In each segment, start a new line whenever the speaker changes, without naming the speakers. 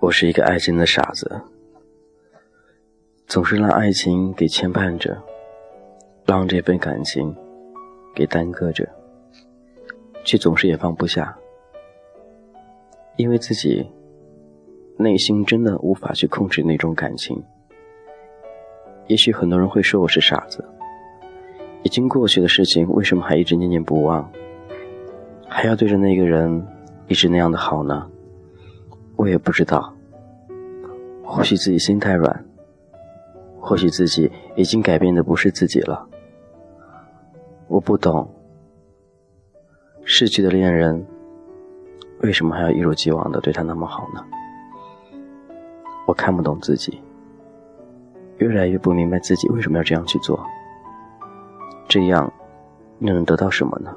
我是一个爱情的傻子，总是让爱情给牵绊着，让这份感情给耽搁着，却总是也放不下，因为自己内心真的无法去控制那种感情。也许很多人会说我是傻子，已经过去的事情为什么还一直念念不忘，还要对着那个人一直那样的好呢？我也不知道，或许自己心太软，或许自己已经改变的不是自己了。我不懂，逝去的恋人为什么还要一如既往的对他那么好呢？我看不懂自己，越来越不明白自己为什么要这样去做。这样又能得到什么呢？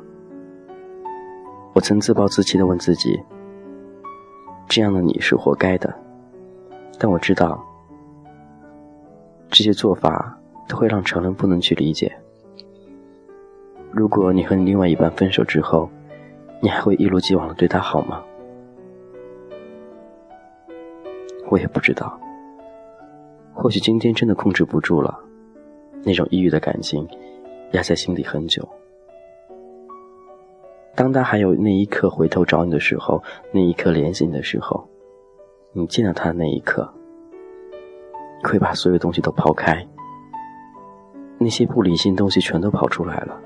我曾自暴自弃的问自己。这样的你是活该的，但我知道，这些做法都会让成人不能去理解。如果你和你另外一半分手之后，你还会一如既往的对他好吗？我也不知道。或许今天真的控制不住了，那种抑郁的感情压在心底很久。当他还有那一刻回头找你的时候，那一刻联系你的时候，你见到他的那一刻，你会把所有东西都抛开，那些不理性东西全都跑出来了，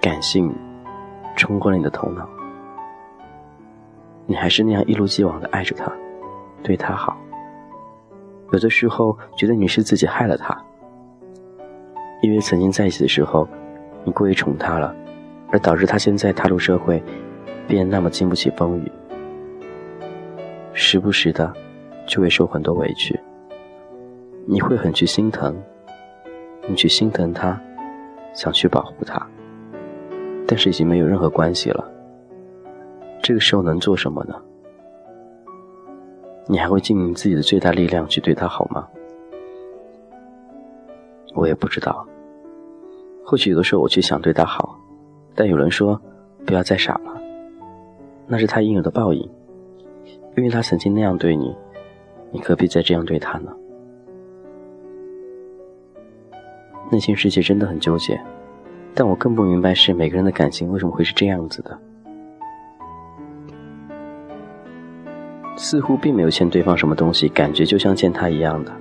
感性冲昏了你的头脑，你还是那样一如既往的爱着他，对他好，有的时候觉得你是自己害了他，因为曾经在一起的时候，你过于宠他了。而导致他现在踏入社会，变那么经不起风雨，时不时的就会受很多委屈。你会很去心疼，你去心疼他，想去保护他，但是已经没有任何关系了。这个时候能做什么呢？你还会尽自己的最大力量去对他好吗？我也不知道。或许有的时候我却想对他好。但有人说，不要再傻了，那是他应有的报应，因为他曾经那样对你，你何必再这样对他呢？内心世界真的很纠结，但我更不明白是每个人的感情为什么会是这样子的，似乎并没有欠对方什么东西，感觉就像欠他一样的，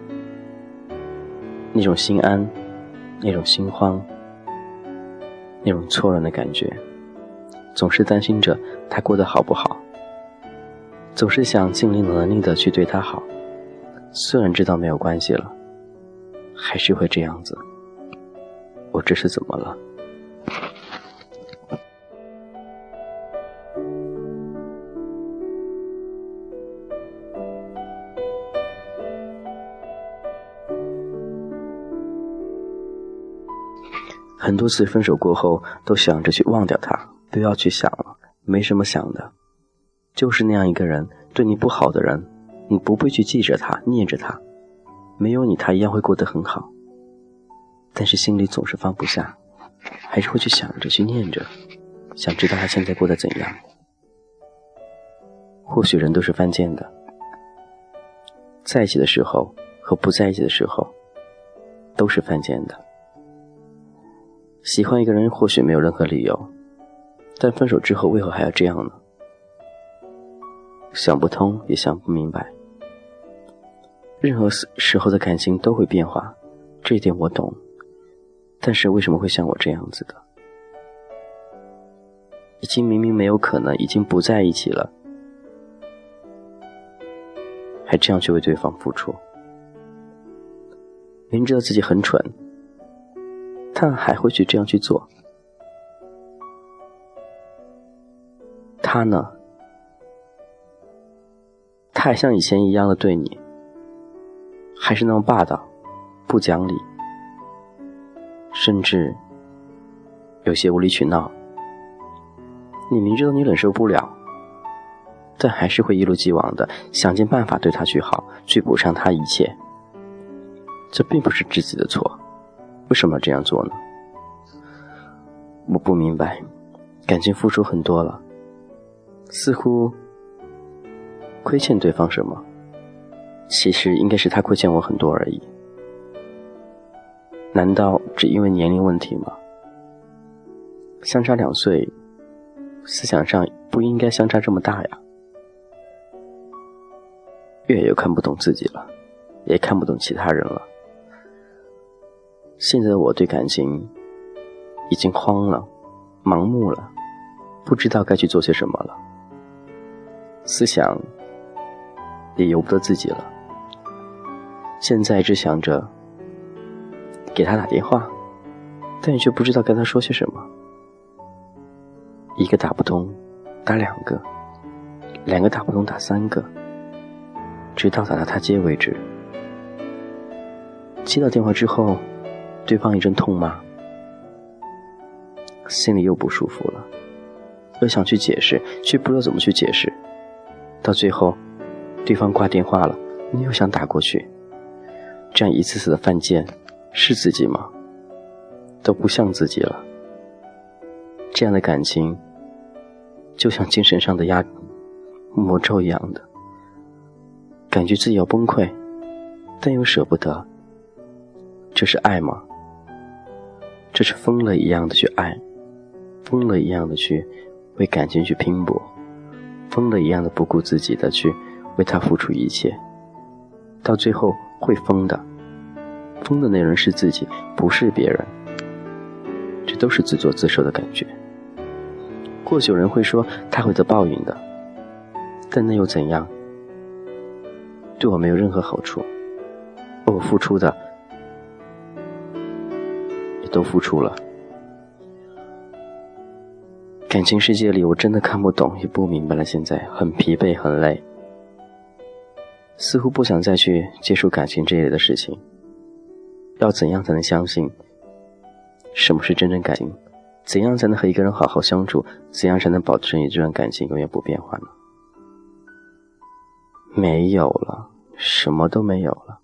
那种心安，那种心慌。那种错乱的感觉，总是担心着他过得好不好，总是想尽力能力的去对他好，虽然知道没有关系了，还是会这样子。我这是怎么了？很多次分手过后，都想着去忘掉他，不要去想了，没什么想的，就是那样一个人，对你不好的人，你不会去记着他，念着他，没有你，他一样会过得很好。但是心里总是放不下，还是会去想着，去念着，想知道他现在过得怎样。或许人都是犯贱的，在一起的时候和不在一起的时候，都是犯贱的。喜欢一个人或许没有任何理由，但分手之后为何还要这样呢？想不通也想不明白。任何时时候的感情都会变化，这一点我懂。但是为什么会像我这样子的？已经明明没有可能，已经不在一起了，还这样去为对方付出，明知道自己很蠢。他还会去这样去做？他呢？他还像以前一样的对你，还是那么霸道、不讲理，甚至有些无理取闹。你明知道你忍受不了，但还是会一如既往的想尽办法对他去好，去补偿他一切。这并不是自己的错。为什么要这样做呢？我不明白，感情付出很多了，似乎亏欠对方什么？其实应该是他亏欠我很多而已。难道只因为年龄问题吗？相差两岁，思想上不应该相差这么大呀。越又看不懂自己了，也看不懂其他人了。现在的我对感情已经慌了，盲目了，不知道该去做些什么了。思想也由不得自己了。现在只想着给他打电话，但你却不知道跟他说些什么。一个打不通，打两个；两个打不通，打三个。直到打到他接为止。接到电话之后，对方一阵痛骂，心里又不舒服了，又想去解释，却不知道怎么去解释。到最后，对方挂电话了，你又想打过去，这样一次次的犯贱，是自己吗？都不像自己了。这样的感情，就像精神上的压魔咒一样的。感觉自己要崩溃，但又舍不得。这是爱吗？这是疯了一样的去爱，疯了一样的去为感情去拼搏，疯了一样的不顾自己的去为他付出一切。到最后会疯的，疯的那人是自己，不是别人。这都是自作自受的感觉。或许有人会说他会得报应的，但那又怎样？对我没有任何好处，而我付出的都付出了。感情世界里，我真的看不懂，也不明白了。现在很疲惫，很累，似乎不想再去接触感情这一类的事情。要怎样才能相信什么是真正感情？怎样才能和一个人好好相处？怎样才能保持你这段感情永远不变化呢？没有了，什么都没有了。